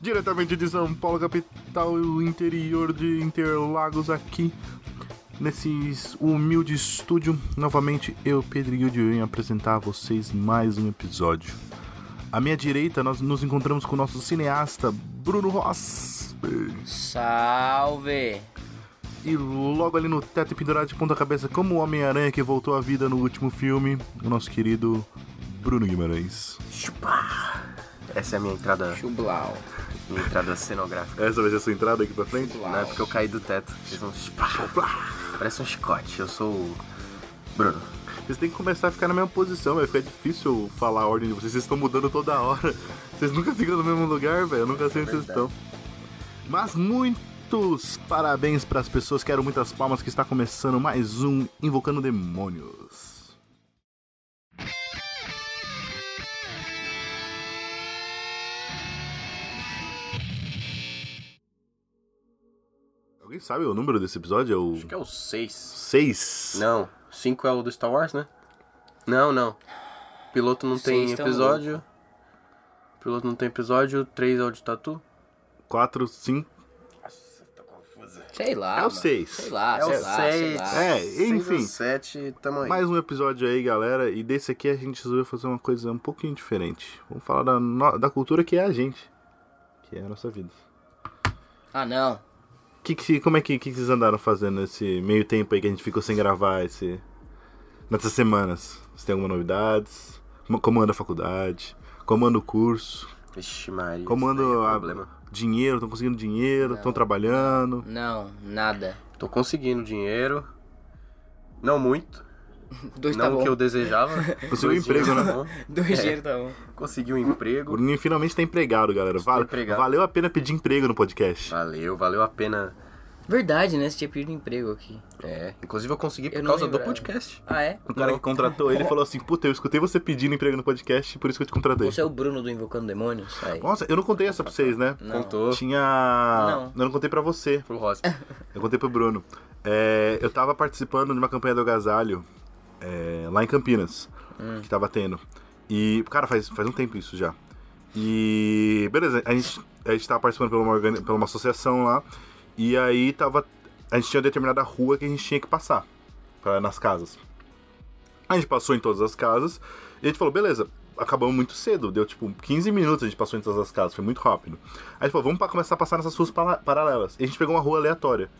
Diretamente de São Paulo, capital o interior de Interlagos, aqui nesse humilde estúdio. Novamente, eu, Pedro Yudi, venho apresentar a vocês mais um episódio. À minha direita, nós nos encontramos com o nosso cineasta, Bruno Ross. Salve! E logo ali no teto e pendurado de ponta cabeça, como o Homem-Aranha que voltou à vida no último filme, o nosso querido Bruno Guimarães. Essa é a minha entrada, Chublau. minha entrada cenográfica. Essa vai ser a sua entrada aqui pra frente? Não é porque eu caí do teto. Fiz um Parece um chicote. Eu sou o Bruno. Vocês têm que começar a ficar na mesma posição, vai ficar difícil falar a ordem de vocês. Vocês estão mudando toda hora. Vocês nunca ficam no mesmo lugar, velho. Eu nunca sei onde vocês estão. Mas muitos parabéns para as pessoas. Quero muitas palmas que está começando mais um Invocando Demônios. Alguém sabe o número desse episódio? É o Acho que é o 6. 6? Não, 5 é o do Star Wars, né? Não, não. Piloto não tem tão episódio. Piloto não tem episódio. 3 é o de Tatu. 4, 5. Sei lá. É o mano. seis. Sei lá, É o sei lá, sei seis. lá. É, enfim. 7, tamo aí. Mais um episódio aí, galera. E desse aqui a gente resolveu fazer uma coisa um pouquinho diferente. Vamos falar da, no- da cultura que é a gente. Que é a nossa vida. Ah, não. Que, que, como é que, que vocês andaram fazendo nesse meio tempo aí que a gente ficou sem gravar esse, nessas semanas? Você tem alguma novidades? Como- anda a faculdade? Como anda o curso? Vixe, Maria. Como anda é a- problema. Dinheiro? Estão conseguindo dinheiro? Estão trabalhando? Não, nada. Tô conseguindo dinheiro. Não muito. Dois não tá o que eu desejava. Conseguiu Dois emprego, né? tá. Dois É. dinheiro tá bom. Consegui um O emprego. Bruninho finalmente tá empregado, galera. Vale- empregado. Valeu a pena pedir emprego no podcast. Valeu, valeu a pena. Verdade, né? Você tinha pedido emprego aqui. É, inclusive eu consegui por Eu não causa do lembrava. podcast. Ah, é? O cara que contratou ele falou assim: Puta, eu escutei você pedindo emprego no podcast, por isso que eu te contratei. Você é o Bruno do Invocando Demônios? Aí. Nossa, eu não contei essa pra vocês, né? Não. Contou Tinha. Não. Eu não contei pra você, pro Rossi. eu contei pro Bruno. É, eu tava participando de uma campanha do Agasalho é, lá em Campinas, que tava tendo. E, cara, faz, faz um tempo isso já. E. Beleza, a gente, a gente tava participando por uma, por uma associação lá. E aí tava. A gente tinha determinada rua que a gente tinha que passar pra, nas casas. A gente passou em todas as casas e a gente falou, beleza, acabamos muito cedo, deu tipo 15 minutos a gente passou em todas as casas, foi muito rápido. Aí a gente falou, vamos começar a passar nessas ruas paralelas. E a gente pegou uma rua aleatória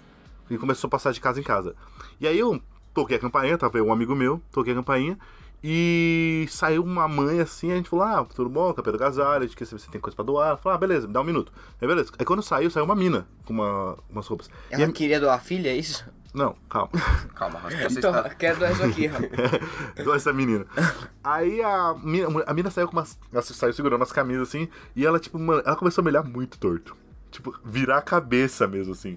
e começou a passar de casa em casa. E aí eu toquei a campainha, tava eu, um amigo meu, toquei a campainha e saiu uma mãe assim, a gente falou, ah, tudo bom, Campeão do Gasalho, a gente quer saber se tem coisa pra doar. Falou, ah, beleza, me dá um minuto. Aí beleza. Aí quando saiu, saiu uma mina com uma, umas roupas. E Ela a- queria doar a filha, é isso? Não, calma. Calma, Rossi. Você Então, está... quero doar isso aqui. Igual essa menina. Aí a mina, a mina saiu com umas. Ela saiu segurando umas camisas assim. E ela, tipo, mano, ela começou a me olhar muito torto. Tipo, virar a cabeça mesmo, assim.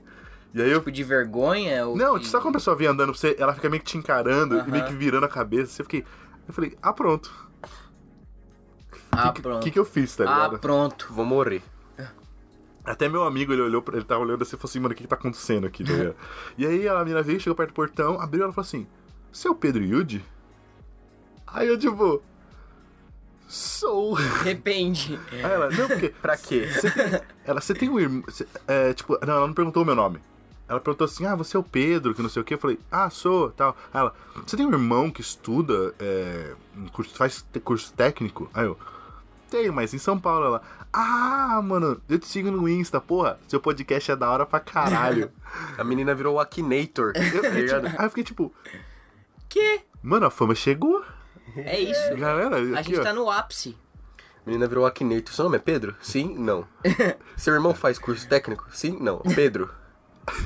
E aí eu. Tipo, de vergonha? Ou Não, de... sabe quando a pessoa vem andando pra você, ela fica meio que te encarando e Aham. meio que virando a cabeça. Você fiquei. Eu falei, ah, pronto. Ah, O que, pronto. que, que eu fiz, tá ah, ligado? pronto. Vou morrer. Até meu amigo, ele olhou, pra- ele tava olhando assim e falou assim, mano, o que que tá acontecendo aqui, tá ligado? E aí a menina veio, chegou perto do portão, abriu e ela falou assim, você é o Pedro Yudi? Aí eu, tipo, sou. Depende. Aí ela, não, porque. Pra quê? Tem, ela, você tem um irmão. É, tipo, não, ela não perguntou o meu nome. Ela perguntou assim: ah, você é o Pedro, que não sei o que. Eu falei, ah, sou, tal. Aí ela, você tem um irmão que estuda, é, curso, faz curso técnico? Aí eu, tenho, mas em São Paulo. Ela, ah, mano, eu te sigo no Insta, porra, seu podcast é da hora pra caralho. A menina virou o Akinator. Eu- tá ligado? Aí eu fiquei tipo, Que? mano, a fama chegou. É isso. Galera, A aqui, gente ó. tá no ápice. A menina virou o Akinator. Seu nome é Pedro? Sim? Não. Seu irmão faz curso técnico? Sim? Não. Pedro.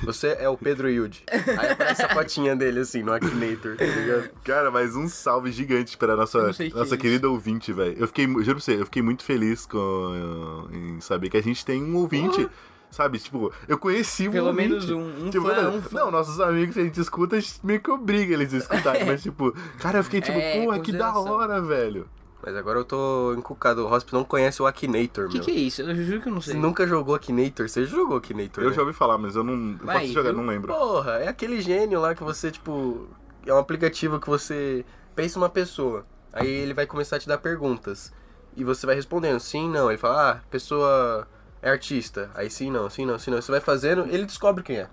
Você é o Pedro Yudi. Aí aparece a fotinha dele assim no Akinator, tá ligado? Cara, mas um salve gigante pra nossa, que nossa é querida ouvinte, velho. Eu fiquei, juro pra você, eu fiquei muito feliz com, em saber que a gente tem um ouvinte, sabe? Tipo, eu conheci um Pelo ouvinte. menos um- um tipo, fã, não, um fã. não, nossos amigos que a gente escuta, a gente meio que obriga eles a escutarem. mas, tipo, cara, eu fiquei tipo, É, porra, que da hora, velho. Mas agora eu tô encucado. O Hosp não conhece o Akinator, O que, meu. que é isso? Eu juro que eu não sei. Você nunca jogou Akinator? Você jogou Akinator? Eu né? já ouvi falar, mas eu não. Eu Vai, posso jogar, viu? não lembro. Porra, é aquele gênio lá que você, tipo. É um aplicativo que você pensa uma pessoa. Aí ele vai começar a te dar perguntas. E você vai respondendo, sim, não. Ele fala, ah, pessoa é artista. Aí sim, não, sim, não, sim, não. Você vai fazendo, ele descobre quem é.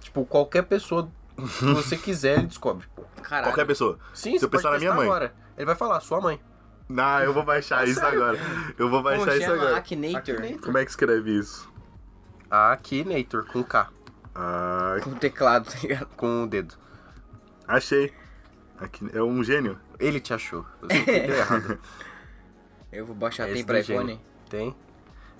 Tipo, qualquer pessoa que você quiser, ele descobre. Caralho. Qualquer pessoa. Sim, Se você eu pensar pode na minha mãe. agora. Ele vai falar, sua mãe. Não, eu vou baixar isso agora. Eu vou Como baixar isso chama? agora. Akinator. Akinator. Como é que escreve isso? Akinator, com K. Ah, Com teclado, tá ligado? Com o dedo. achei. Aqui, é um gênio. Ele te achou. Você entendeu errado. Eu vou baixar. Esse Tem pra do gênio. iPhone? Tem.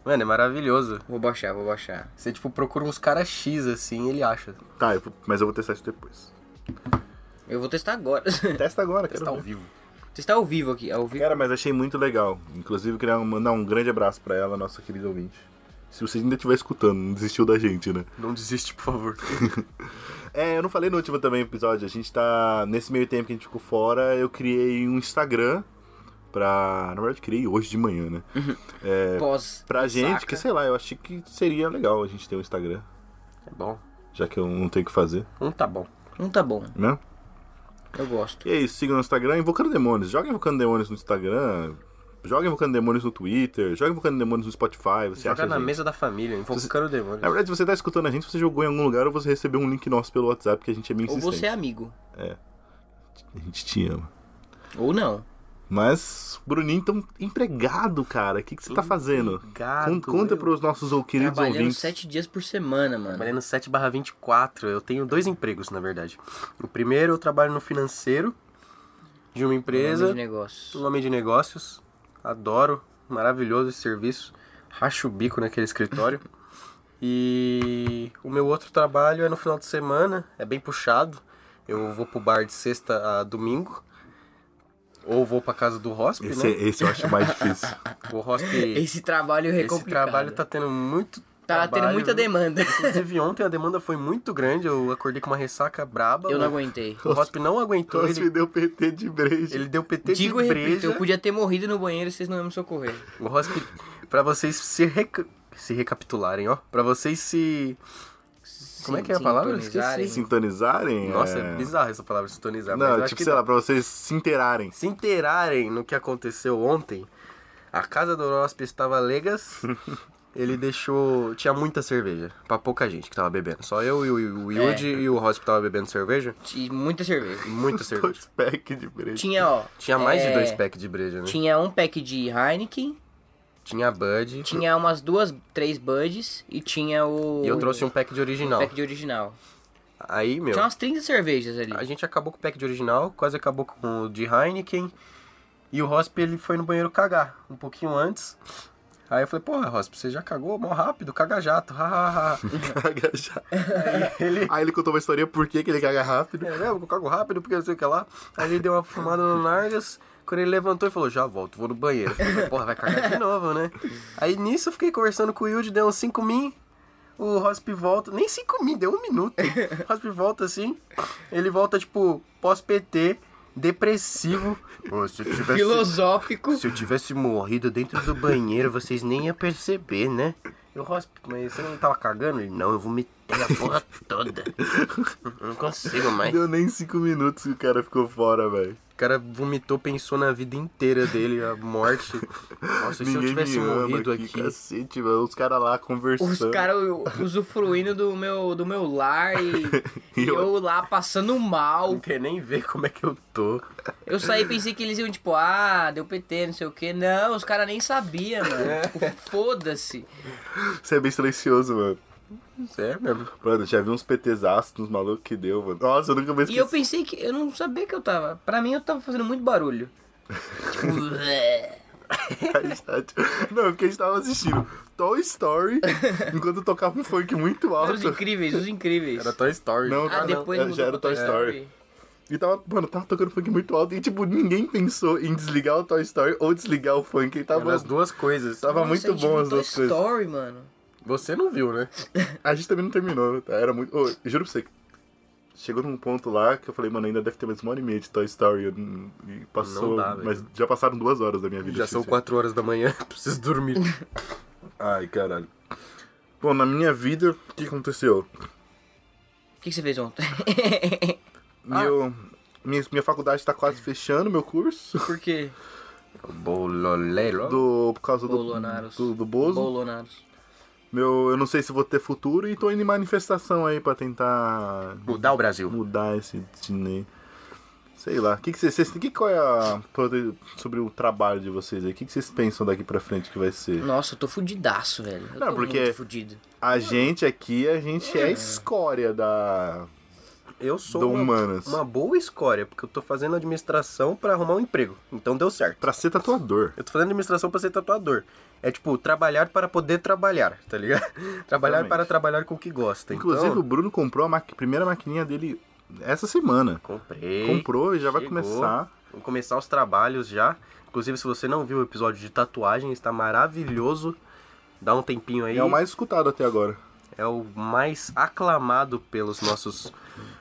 Mano, é maravilhoso. Vou baixar, vou baixar. Você, tipo, procura uns caras X assim, ele acha. Tá, eu vou- mas eu vou testar isso depois. Eu vou testar agora. Testa agora, quero Está ao ver. vivo. Testar ao vivo aqui. Ao vivo. Cara, mas achei muito legal. Inclusive, queria mandar um grande abraço pra ela, nossa querida ouvinte. Se você ainda estiver escutando, não desistiu da gente, né? Não desiste, por favor. É, eu não falei no último também episódio. A gente tá. Nesse meio tempo que a gente ficou fora, eu criei um Instagram pra. Na verdade, criei hoje de manhã, né? É, Pós. pra gente, saca? que sei lá, eu achei que seria legal a gente ter um Instagram. É bom. Já que eu não tenho o que fazer, Um tá bom. Não tá bom. né? Eu gosto. E é isso, sigam no Instagram, Invocando Demônios. Joga Invocando Demônios no Instagram. Joga Invocando Demônios no Twitter. Joga Invocando Demônios no Spotify. Você Joga na gente. mesa da família, invocando o demônio. Na verdade, você tá escutando a gente, você jogou em algum lugar ou você recebeu um link nosso pelo WhatsApp, que a gente é meio Ou insistente. você é amigo. A gente te ama. Ou não. Mas, Bruninho, tão empregado, cara. O que, que você tá fazendo? Empregado, Con- conta eu- pros nossos ou- queridos Trabalhando ouvintes. sete dias por semana, mano. Trabalhando 7 barra 24. Eu tenho dois empregos, na verdade. O primeiro, eu trabalho no financeiro de uma Nome empresa. de negócio. Sou homem de negócios. Adoro. Maravilhoso esse serviço. Racho o bico naquele escritório. E o meu outro trabalho é no final de semana. É bem puxado. Eu vou pro bar de sexta a domingo. Ou vou pra casa do hóspede, Esse, né? esse eu acho mais difícil. O hóspede... Esse trabalho é Esse trabalho tá tendo muito Tá trabalho. tendo muita demanda. Inclusive ontem a demanda foi muito grande. Eu acordei com uma ressaca braba. Eu não O- aguentei. O hóspede não aguentou. Você Ele, deu PT de breja. ele deu PT Digo e de repito, breja. eu podia ter morrido no banheiro e vocês não iam me socorrer. O hóspede, pra vocês se, reca- se recapitularem, ó. Pra vocês se... Como é que é a palavra? Eu Sintonizarem. esqueci. Sintonizarem. Nossa, é... é bizarro essa palavra, sintonizar. Não, tipo, sei lá, pra vocês se inteirarem. Se inteirarem no que aconteceu ontem, a casa do hóspede estava legas. Ele deixou... Tinha muita cerveja. Pra pouca gente que tava bebendo. Só eu e o, o Yudi e o hóspede tava bebendo cerveja. Tinha muita cerveja. Muita cerveja. Dois pack de breja. Tinha, ó. Tinha mais de é, dois packs de breja, né? Tinha um pack de Heineken, Tinha Bud. tinha umas duas, três Buds e tinha o. E eu trouxe um pack de original. pack de original. Aí, meu, Tinha umas 30 cervejas ali. a gente acabou com o pack de original, quase acabou com o de Heineken. E o Hosp, ele foi no banheiro cagar, um pouquinho antes. Aí eu falei, porra, Hosp, você já cagou mó rápido, caga jato, hahaha. Caga já. Aí ele... Aí ele contou uma história por que que ele caga rápido. É, eu cago rápido porque não sei o que lá. Aí ele deu uma fumada no Nargas. Quando ele levantou e falou, já volto, vou no banheiro. Falei, Porra, vai cagar de novo, né? Aí nisso eu fiquei conversando com o Yudi, deu uns 5 min. O Hosp volta, nem 5 min, deu um minuto. O Hosp volta assim. Ele volta, tipo, pós-PT, depressivo. Pô, se tivesse. Filosófico. Se eu tivesse morrido dentro do banheiro, vocês nem iam perceber, né? Eu, Hosp, mas você não tava cagando? Ele, não, eu vomitei a porra toda. Eu não consigo mais. Deu nem cinco minutos que o cara ficou fora, velho. O cara vomitou, pensou na vida inteira dele, a morte. Nossa, e se eu tivesse me ama morrido aqui, aqui. cacete, mano. Os caras lá conversando. Os caras usufruindo do meu, do meu lar e, E eu- eu lá passando mal. Não quer nem ver como é que eu tô. Eu saí e pensei que eles iam, tipo, ah, deu PT, não sei o que. Não, os caras nem sabiam, mano. Tipo, foda-se. Você é bem silencioso, mano. Sério mesmo. Mano, já vi uns PTzaços nos malucos que deu, mano. Nossa, eu nunca mais E eu pensei que. Eu não sabia que eu tava. Pra mim, eu tava fazendo muito barulho. Tipo. Não, é porque a gente tava assistindo Toy Story enquanto tocava um funk muito Os alto. incríveis, os incríveis. Era Toy Story. Não, Ah, cara, depois é, mudou já era Toy Story. E tava, mano, tava tocando funk muito alto e, tipo, ninguém pensou em desligar o Toy Story ou desligar o funk. E tava, Era as duas coisas. tava Nossa, muito bom viu as Toy duas coisas. Story, mano. Você não viu, né? A gente também não terminou, tá? Era muito. Ô, juro pra você. Chegou num ponto lá que eu falei, mano, ainda deve ter mais uma hora e meia de Toy Story. eu E passou. Não dá, velho. mas já passaram duas horas da minha vida. Já são. 4 horas da manhã, preciso dormir. Ai, caralho. Bom, na minha vida, o que aconteceu? O que, que você fez ontem? Meu. minha, minha faculdade tá quase fechando meu curso. Por quê? Bololero. Do, por causa do, Bolonaros. do, do Bozo. Bolonaros. Meu, eu não sei se vou ter futuro e tô indo em manifestação aí pra tentar Mudar o Brasil. mudar esse destino aí. Sei lá. Que que vocês, que qual é a sobre o trabalho de vocês aí? O que, que vocês pensam daqui pra frente que vai ser? Nossa, eu tô fudidaço, velho. Eu Não, tô porque- muito fudido. A gente aqui, a gente é a escória da Eu sou uma, humanas. uma boa escória, porque eu tô fazendo administração pra arrumar um emprego. Então deu certo. Pra ser tatuador. Eu tô fazendo administração pra ser tatuador. É tipo, trabalhar para poder trabalhar, tá ligado? Trabalhar Exatamente. para trabalhar com o que gosta. Inclusive, o então, Bruno comprou a maqui- primeira maquininha dele essa semana. comprei. Comprou e já vai chegou. começar. Vou começar os trabalhos já. Inclusive, se você não viu o episódio de tatuagem, está maravilhoso. Dá um tempinho aí. É o mais escutado até agora. É o mais aclamado pelos nossos.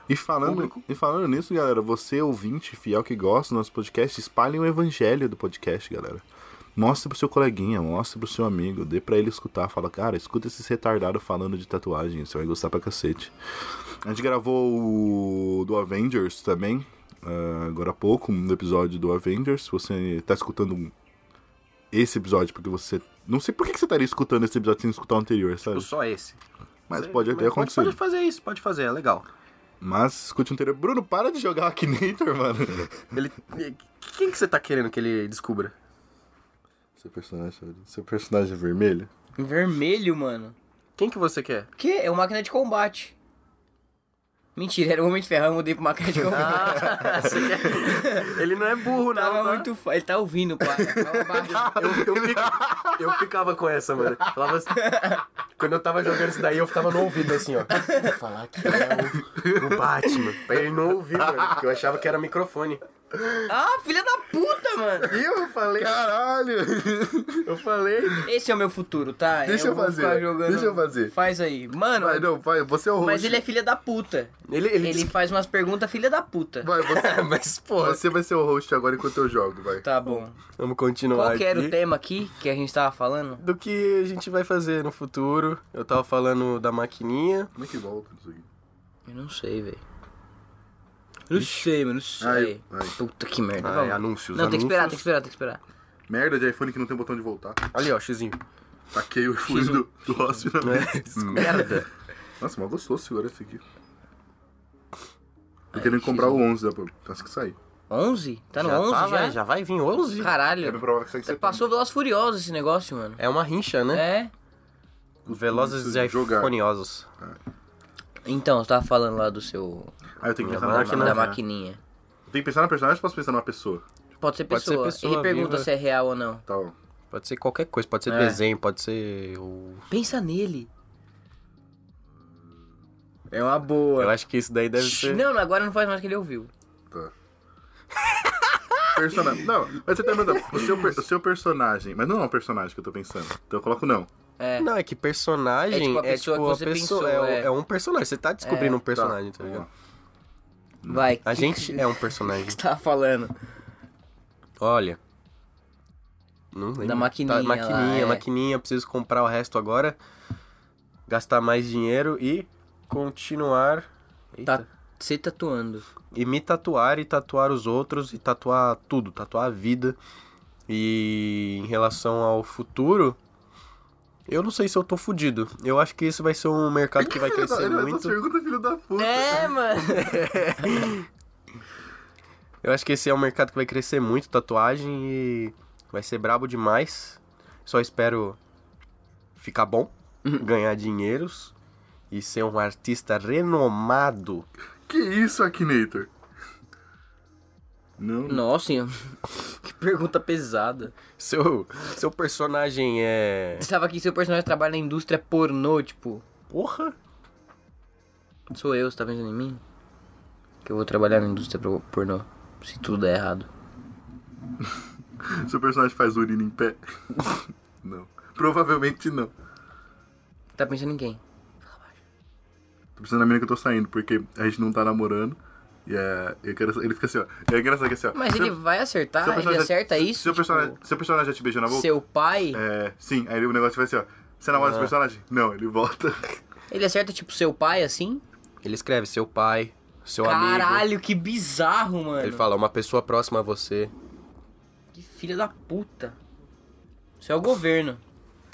E falando, Público. e falando nisso, galera, você ouvinte fiel que gosta do nosso podcast, espalhe o evangelho do podcast, galera. Mostre pro seu coleguinha, mostre pro seu amigo, dê pra ele escutar. Fala, cara, escuta esses retardados falando de tatuagem, você vai gostar pra cacete. A gente gravou o do Avengers também, ah, agora há pouco, no episódio do Avengers. Se você tá escutando esse episódio porque você. Não sei por que você estaria escutando esse episódio sem escutar o anterior, sabe? Tipo, só esse. Mas Você- pode até mas acontecer. Pode fazer isso, pode fazer, é legal. Mas escute o anterior. Bruno, para de jogar o Akinator, mano. Ele. Quem que você tá querendo que ele descubra? Seu personagem, seu personagem é vermelho? Vermelho, mano. Quem que você quer? Que? É uma máquina de combate. Mentira, era o Homem de Ferro, eu mudei pra máquina de. Ah. Ele não é burro, não. Tava tá? muito. Ele tá ouvindo, pá. Eu, eu, fica- eu ficava com essa, mano. Falava assim- Quando eu tava jogando isso daí, eu ficava no ouvido assim, ó. Vou falar que é o, o Batman. Pra ele não ouvir, mano. Porque eu achava que era microfone. Ah, filha da puta, mano. Eu falei, Caralho! eu falei. Esse é o meu futuro, tá? Deixa eu vou fazer, jogando- deixa eu fazer. Faz aí. Mano, Vai, não, vai, você é o host. mas ele é filha da puta. Ele, ele, Ele faz umas perguntas filha da puta. Vai, você, Mas, porra, você vai ser o host agora enquanto eu jogo, vai. Tá bom. vamos continuar Qual que era aqui. o tema aqui que a gente tava falando? Do que a gente vai fazer no futuro. Eu tava falando da maquininha. Como é que volta isso aqui? Eu não sei, velho. Não sei, mano, não sei. Ai, ai. Puta que merda. Ai, vamos. anúncios, Não, tem que esperar, tem que esperar, tem que esperar. Merda de iPhone que não tem botão de voltar. Ali, ó, xizinho. Taquei o iPhone do, do Ross finalmente. Merda. Nossa, mal gostoso segurar esse aqui. Tô querendo comprar o 11, dá pra... Acho que sair. 11? Tá no já 11 tá, já? vai, já vai vir 11. É Caralho. bem provável que saia em setembro. Passou Veloz Furioso esse negócio, mano. É uma rincha, né? É. Velozes e Jogar. iPhoneosos. Então, você tava falando lá do seu. Ah, eu tenho que Da pensar na máquina. da maquininha. Eu tenho que pensar na personagem ou posso pensar numa pessoa? Pode ser Pode ser pessoa. pessoa Ele pergunta viva. se é real ou não. Tá. Pode ser qualquer coisa, pode ser É. desenho, pode ser o. Pensa nele. É uma boa. Eu acho que isso daí deve ser. Não, agora não faz mais que ele ouviu. Tá. Personagem. Não, mas você tá perguntando. O seu, per- o seu personagem. Mas não é um personagem que eu tô pensando. Então eu coloco não. É. Não, é que personagem É tipo a é pessoa tipo que a você pessoa. pensou, é, é. é um personagem. Você tá descobrindo É. um personagem, tá, vamos ligado? lá. Vai. A gente é um personagem. que você tava falando? Olha. Não lembro. Da maquininha Tá, maquininha, lá, é. maquininha. Preciso comprar o resto agora. Gastar mais dinheiro e continuar. Eita. Tá se tatuando. E me tatuar e tatuar os outros e tatuar tudo, tatuar a vida. E em relação ao futuro, eu não sei se eu tô fudido. Eu acho que esse vai ser um mercado que vai crescer Essa muito. pergunta, filho da puta. É, mano. Eu acho que esse é um mercado que vai crescer muito, tatuagem, e vai ser brabo demais. Só espero ficar bom, ganhar dinheiros e ser um artista renomado. Que isso, Akinator? Não. Nossa, que pergunta pesada. Seu, seu personagem é. Você tava aqui, seu personagem trabalha na indústria pornô, tipo. Porra! Sou eu, você tá pensando em mim? Que eu vou trabalhar na indústria pornô. Se tudo der errado. Seu personagem faz urina em pé? não. Provavelmente não. Tá pensando em quem? Tô pensando na menina que eu tô saindo, porque a gente não tá namorando. E é, eu quero, ele fica assim, ó. É engraçado que assim, ó. Mas seu- ele vai acertar, seu ele acerta seu- isso? Seu, tipo, personagem, seu personagem já te beijou na boca? Seu pai, É, sim, aí o negócio vai ser, ó. Você namora esse personagem? Não, ele volta. ele acerta tipo seu pai assim? Ele escreve seu pai, Seu amigo. Caralho, que bizarro, mano. Ele fala, uma pessoa próxima a você. Que filha da puta. Isso é o governo.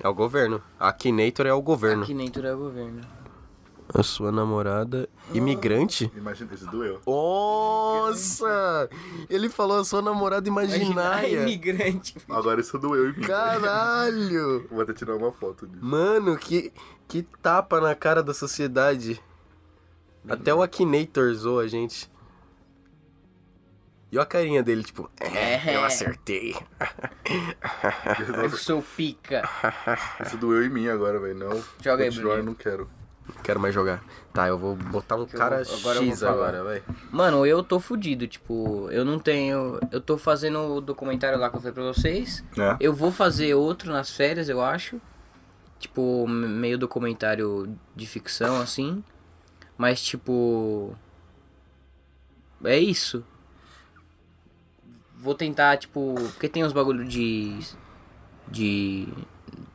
É o governo. A Akinator é o governo. Nem tudo é o governo. A sua namorada imigrante? Imagina, esse doeu. Nossa! Ele falou a sua namorada Imagina, imaginária. imigrante. Agora isso doeu em mim. Caralho! Vou até tirar uma foto disso. Mano, que, que tapa na cara da sociedade. Até o Akinator zoou a gente. E a carinha dele, tipo, é, eu acertei. Eu sou pica. Isso doeu em mim agora, velho. Não. Joga aí, continuar, Bruninho. não quero. Não quero mais jogar. Tá, eu vou botar um Que eu cara vou- agora eu vou X falar. agora, vai. Mano, eu tô fudido, tipo, eu não tenho. Eu tô fazendo o documentário lá que eu falei pra vocês. É. Eu vou fazer outro nas férias, eu acho. Tipo, me- meio documentário de ficção, assim. Mas, tipo. É isso. Vou tentar, tipo. Porque tem uns bagulho de. De.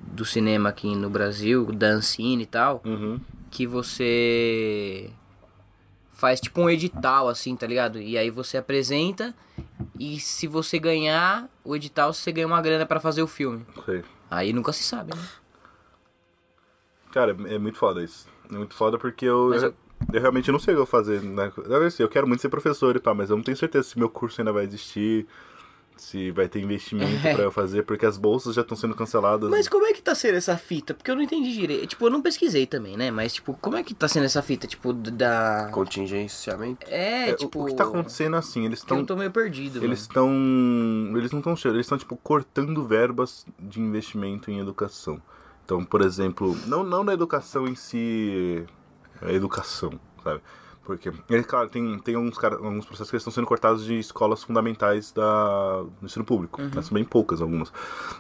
Do cinema aqui no Brasil, da Ancine e tal Uhum. Que você faz tipo um edital assim, tá ligado? E aí você apresenta e se você ganhar o edital, você ganha uma grana pra fazer o filme. Sei. Aí nunca se sabe, né? Cara, é muito foda isso. É muito foda porque eu, eu, eu- realmente não sei o que eu vou fazer. Né? Eu quero muito ser professor e tal, mas eu não tenho certeza se meu curso ainda vai existir, se vai ter investimento pra eu fazer, porque as bolsas já estão sendo canceladas. Mas como é que tá sendo essa fita? Porque eu não entendi direito. Tipo, eu não pesquisei também, né? Mas tipo, como é que tá sendo essa fita, tipo, da Contingenciamento. É, É, o- tipo, o que tá acontecendo é assim, eles que eu estão tô meio perdido, Eles estão. Eles não estão eles estão tipo cortando verbas de investimento em educação. Então, por exemplo, não, não na educação em si. A educação, sabe? Porque, é, claro, tem, tem alguns, alguns processos que estão sendo cortados de escolas fundamentais da, do ensino público. Mas são bem poucas algumas.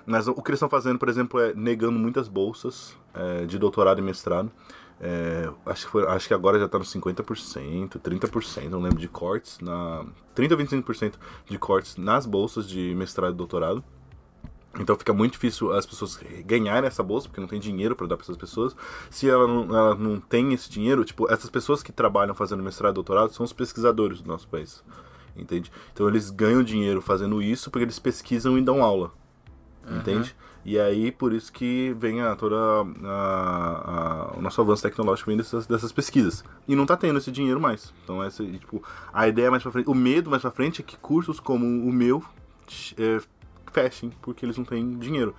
Mas o que eles estão fazendo, por exemplo, é negando muitas bolsas é, de doutorado e mestrado. É, acho, que foi- acho que agora já tá nos 50%, 30%, não lembro de cortes. Na, 30 ou 25% de cortes nas bolsas de mestrado e doutorado. Então fica muito difícil as pessoas ganharem essa bolsa, porque não tem dinheiro para dar para essas pessoas. Se ela não, ela não tem esse dinheiro, tipo, essas pessoas que trabalham fazendo mestrado e doutorado são os pesquisadores do nosso país. Entende? Então eles ganham dinheiro fazendo isso porque eles pesquisam e dão aula. Entende? E aí, por isso que vem a, toda a- a- o nosso avanço tecnológico vem dessas, dessas pesquisas. E não tá tendo esse dinheiro mais. Então, essa, tipo, a ideia mais pra frente, o medo mais pra frente é que cursos como o meu é, fechem, porque eles não têm dinheiro.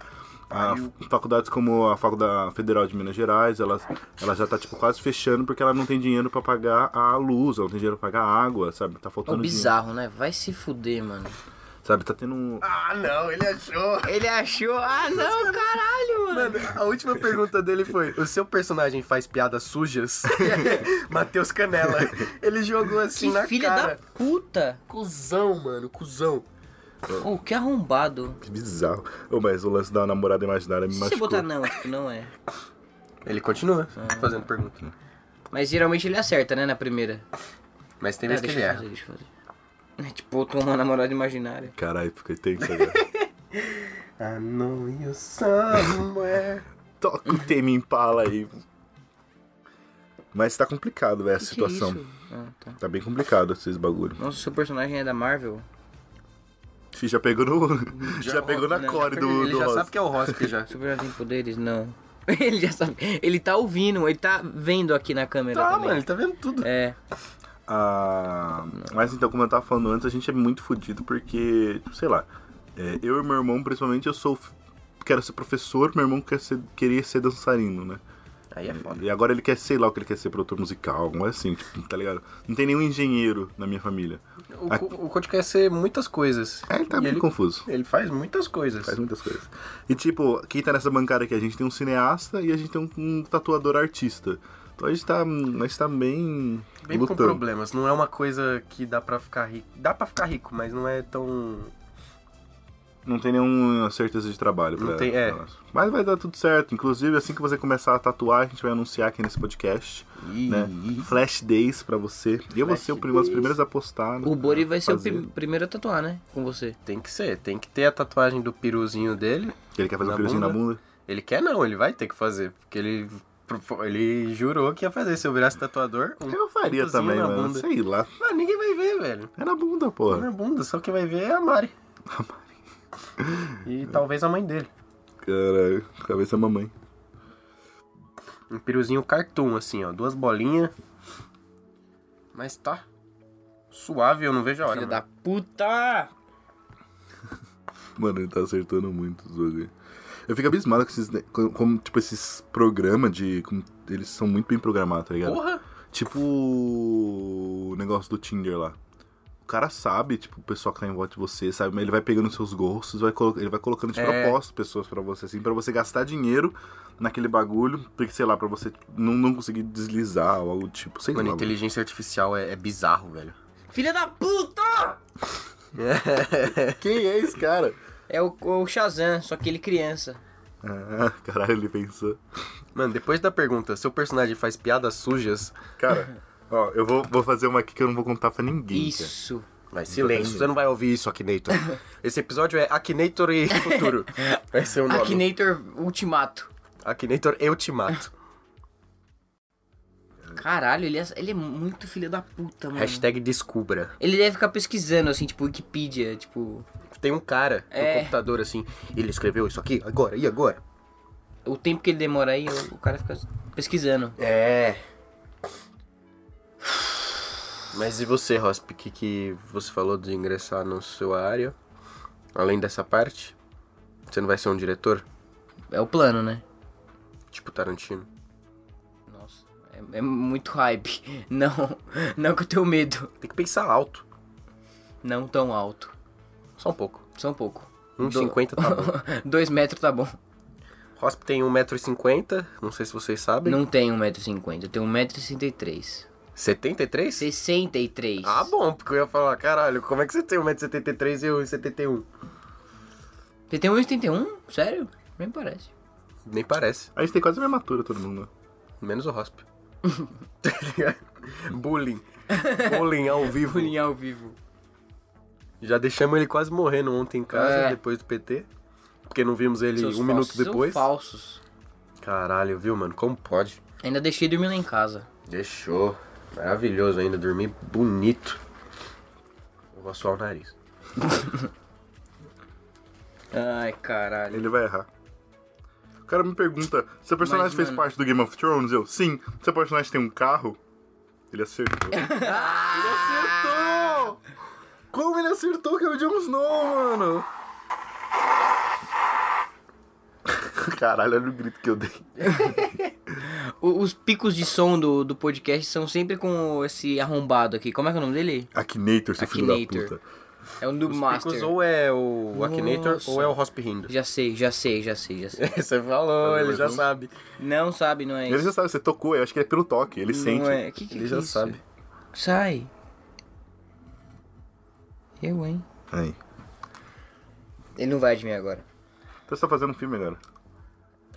A, faculdades como a Faculdade Federal de Minas Gerais, ela, ela já tá, tipo, quase fechando porque ela não tem dinheiro pra pagar a luz, ela não tem dinheiro pra pagar a água, sabe? Tá É faltando um dinheiro. bizarro, né? Vai se fuder, mano. Sabe, tá tendo um... Ah, não, ele achou. Ele achou. Ah, não, caralho, mano. Mano, a última pergunta dele foi: O seu personagem faz piadas sujas? Matheus Canela. Ele jogou assim Que na filha cara. da puta. Cusão, mano, cuzão. Oh, que arrombado. Que bizarro. Ô, mas o lance da namorada imaginária me Se você machucou. botar não, tipo, não é. Ele continua fazendo pergunta. Mas geralmente ele acerta, né, na primeira. Mas tem É, vezes que ele erra. fazer, deixa eu fazer. É tipo, uma namorada imaginária. Caralho, fiquei tenso agora. I know you somewhere. Toca o tema Impala aí. Mas tá complicado, velho, a Que que situação. é isso? Ah, tá. Tá bem complicado esses bagulho. Nossa, seu personagem é da Marvel? Já pegou no. Já, pegou na não. core do, ele do já Ross. sabe que é o Hosp já. Personagem tem poderes? Não. Ele já sabe. Ele tá ouvindo, ele tá vendo aqui na câmera Tá, também. mano, ele tá vendo tudo. É. Ah, mas então, como eu tava falando antes, a gente é muito fodido porque, sei lá, é, eu e meu irmão, principalmente, eu sou. Quero ser professor, meu irmão quer ser, queria ser dançarino, né? Aí é foda. E agora ele quer, sei lá o que ele quer ser, produtor musical, alguma coisa assim, tipo, tá ligado? Não tem nenhum engenheiro na minha família. O, Coach quer ser muitas coisas. É, ele tá E meio ele, confuso. ele faz muitas coisas. Faz muitas coisas. E tipo, quem tá nessa bancada aqui? A gente tem um cineasta e a gente tem um, um tatuador artista. Então a gente tá, a gente tá bem, Bem com lutando. problemas. Não é uma coisa que dá pra ficar rico. Dá pra ficar rico, mas não é tão. Não tem nenhuma certeza de trabalho Não pra, tem- é. pra nós. Mas vai dar tudo certo. Inclusive, assim que você começar a tatuar, a gente vai anunciar aqui nesse podcast, né? Flash Days pra você. E eu vou ser o primeiro, os Days. primeiros a postar. né? O Bori vai ser o Fazer. prim- primeiro a tatuar, né? Com você. Tem que ser. Tem que ter a tatuagem do peruzinho dele. Que ele quer fazer um Na piruzinho na bunda. bunda. Ele quer não, ele vai ter que fazer. Porque ele Ele jurou que ia fazer. Se eu virasse tatuador, um Eu faria também, na mano. bunda. Sei lá. Ah, ninguém vai ver, velho. É na bunda, Na porra. bunda, só quem vai ver é a Mari. E talvez a mãe dele. Caralho, cabeça mamãe. Um piruzinho cartoon, assim, ó. Duas bolinhas. Mas tá suave, eu não vejo a hora. Filho mano. da puta! Mano, ele tá acertando muito os bagulho. Eu fico abismado com esses. com- Como, tipo, esses programas de. como eles são muito bem programados, tá ligado? Porra! Tipo o negócio do Tinder lá. O cara sabe, tipo, o pessoal que tá em volta de você, sabe? Ele vai pegando seus gostos, vai ele vai colocando de É. propósito pessoas pra você, assim, pra você gastar dinheiro naquele bagulho, porque, sei lá, pra você tipo, não, não conseguir deslizar ou algo tipo, sei Mano, lá. inteligência artificial é, é bizarro, velho. Filha da puta! Quem é esse cara? É o, o Shazam, só que ele criança. Ah, caralho, ele pensou. Mano, depois da pergunta, seu personagem faz piadas sujas, Cara, ó, eu vou, vou fazer uma aqui que eu não vou contar pra ninguém. cara. Isso. Vai, silêncio, você não vai ouvir isso, Akinator. Esse episódio é Akinator e Futuro. Vai ser o nome. Akinator Ultimato. Akinator e Ultimato. Caralho, ele é, ele é muito filho da puta, mano. Hashtag descubra. Ele deve ficar pesquisando, assim, tipo, Wikipedia, tipo... Tem um cara É. no computador assim, ele escreveu isso aqui, agora, e agora? O tempo que ele demora aí, o, o cara fica pesquisando. É. Mas e você, Rosp, o que, que você falou de ingressar na sua área? Além dessa parte? Você não vai ser um diretor? É o plano, né? Tipo Tarantino. Nossa, é, é muito hype. Não, não que eu tenho medo. Tem que pensar alto. Não tão alto. Só um pouco. Só um pouco. 1,50 tá bom. Dois metros tá bom. Rosp tem 1,50m, não sei se vocês sabem. Não tenho 1,50m, eu tenho 1,63m. 73? 63. Ah, bom, porque eu ia falar, caralho, como é que você tem 1,73m e eu 1,71m? Você tem 1,71m? Sério? Nem parece. Nem parece. A gente tem quase a mesma altura, todo mundo. Menos o Rosp. Tá ligado? Bullying. Bullying ao vivo. Bullying ao vivo. Já deixamos ele quase morrendo ontem em casa, É. depois do PT. Porque não vimos ele Seus um minuto falsos são depois. falsos. Caralho, viu, mano? Como pode? Ainda deixei dormir lá em casa. Deixou. Maravilhoso ainda, dormir bonito. Eu vou suar o nariz. Ai, caralho. Ele vai errar. O cara me pergunta: seu personagem Mas, fez mano- parte do Game of Thrones? Eu, sim. Seu personagem tem um carro? Ele acertou. ele acertou! Como ele acertou que é o Jon Snow, mano? Caralho, olha o grito que eu dei. Os picos de som do, do podcast são sempre com esse arrombado aqui. Como é que é o nome dele? Akinator, seu filho da Akinator. puta. É o Noob Os Master. picos ou é o Akinator Nossa. ou é o Rosp rindo. Já sei, já sei, já sei, já sei. Você falou, ele já Não. sabe. Não sabe, não é Ele isso. já sabe, você tocou, eu acho que é pelo toque, ele sente. Não é. Que que Ele é já isso? sabe. Sai. Eu, hein? Aí. Ele não vai adivinhar agora. Então você tá fazendo um filme agora.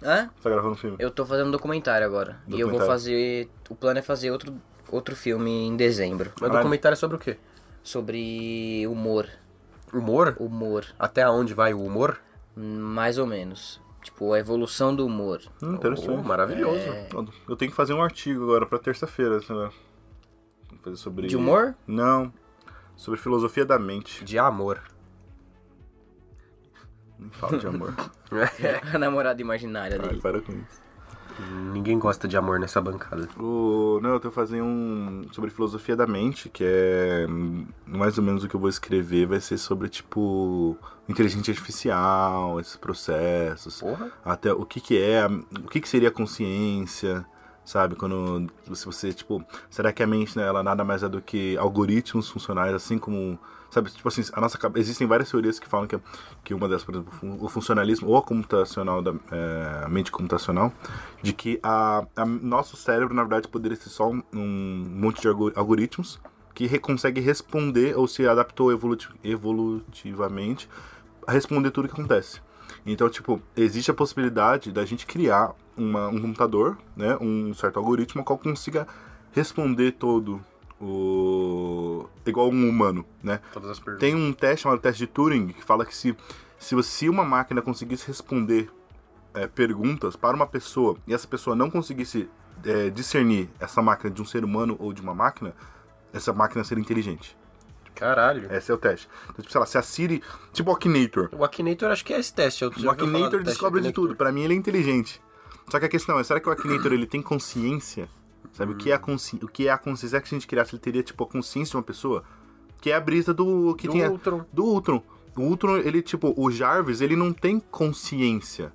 Hã? Você tá gravando um filme. Eu tô fazendo um documentário agora. E eu vou Documentário. fazer. O plano é fazer outro, outro filme em dezembro. Mas o Caralho. documentário é sobre o quê? Sobre humor. Humor? Humor. Até onde vai o humor? Mais ou menos. Tipo, a evolução do humor. Hum, interessante. Oh, maravilhoso. É. Eu tenho que fazer um artigo agora pra terça-feira. sei lá. Vou Fazer sobre. De humor? Não. Sobre filosofia da mente. De amor. Nem falo de amor. a namorada imaginária Ai, dele. para com isso. Ninguém gosta de amor nessa bancada. O... Não, eu tenho que fazer um sobre filosofia da mente, que é mais ou menos o que eu vou escrever, vai ser sobre, tipo, inteligência artificial, esses processos. Porra. Até o que que é, o que que seria a consciência, sabe? Quando se você, tipo, será que a mente, né, ela nada mais é do que algoritmos funcionais, assim como, sabe, tipo assim, a nossa existem várias teorias que falam que, que uma delas, por exemplo, o funcionalismo ou a computacional da é, mente computacional, de que a, a nosso cérebro, na verdade, poderia ser só um, um monte de algo- algoritmos que consegue responder ou se adaptou evoluti- evolutivamente a responder tudo que acontece. Então, tipo, existe a possibilidade da gente criar uma- um computador, né, um certo algoritmo, qual consiga responder todo o igual um humano, né? Tem um teste chamado teste de Turing que fala que se se, você- se uma máquina conseguisse responder é, perguntas para uma pessoa e essa pessoa não conseguisse é, discernir essa máquina de um ser humano ou de uma máquina, essa máquina seria inteligente. Caralho. Esse é o teste. Então, tipo, sei lá, se a Siri. Tipo o Akinator. O Akinator acho que é esse teste. O Akinator descobre de tudo. Pra mim, ele é inteligente. Só que a questão é, será que o Akinator ele tem consciência? Sabe o que é a consci... o que é a consciência? Que se a gente criasse, ele teria tipo a consciência de uma pessoa? Que é a brisa do que Do tem a- Ultron. do Ultron. O Ultron, ele tipo, o Jarvis, ele não tem consciência.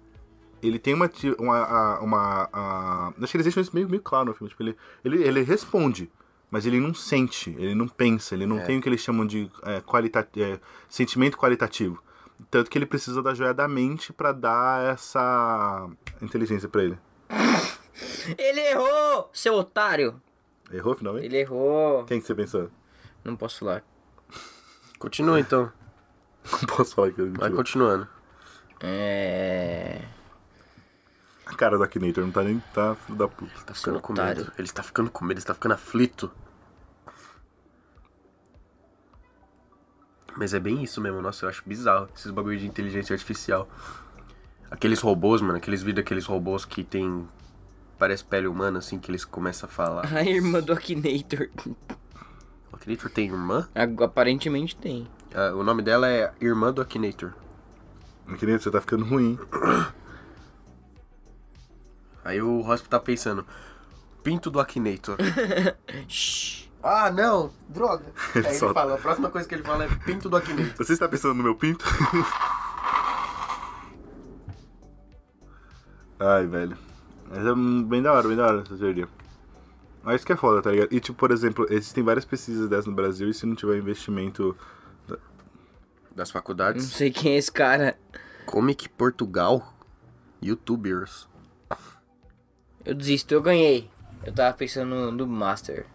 Ele tem uma uma, uma, a- acho que eles deixam isso meio, meio claro no filme, tipo, ele, ele, ele responde, mas ele não sente, ele não pensa, ele não É. tem o que eles chamam de é, qualita é, sentimento qualitativo. Tanto que ele precisa da joia da mente pra dar essa inteligência pra ele. Ele errou, seu otário. Errou finalmente? Ele errou. Quem que você pensou? Não posso falar. Continua então. Não posso falar que ele Vai mentiu. continuando. É. A cara do Akinator não tá nem. tá filho da puta. Tá Seu ficando com otário. medo. Ele está ficando com medo, ele está ficando aflito. Mas é bem isso mesmo, nossa, eu acho bizarro esses bagulho de inteligência artificial. Aqueles robôs, mano, aqueles vídeos daqueles robôs que tem. Parece pele humana, assim, que eles começam a falar. A irmã do Akinator. O Akinator tem irmã? Aparentemente tem. Ah, o nome dela é Irmã do Akinator. Akinator, você tá ficando ruim. Aí o Rosp tá pensando. Pinto do Akinator. Shhh. ah, não! Droga! Aí ele Só- fala, a próxima coisa que ele fala é pinto do Akinator. Você está pensando no meu pinto? Ai, velho. Mas é bem da hora, bem da hora essa teoria. Mas isso que é foda, tá ligado? E, tipo, por exemplo, existem várias pesquisas dessas no Brasil e se não tiver investimento. Das Não faculdades. sei quem é esse cara. Comic Portugal. Youtubers. Eu desisto, eu ganhei. Eu tava pensando no, no Master.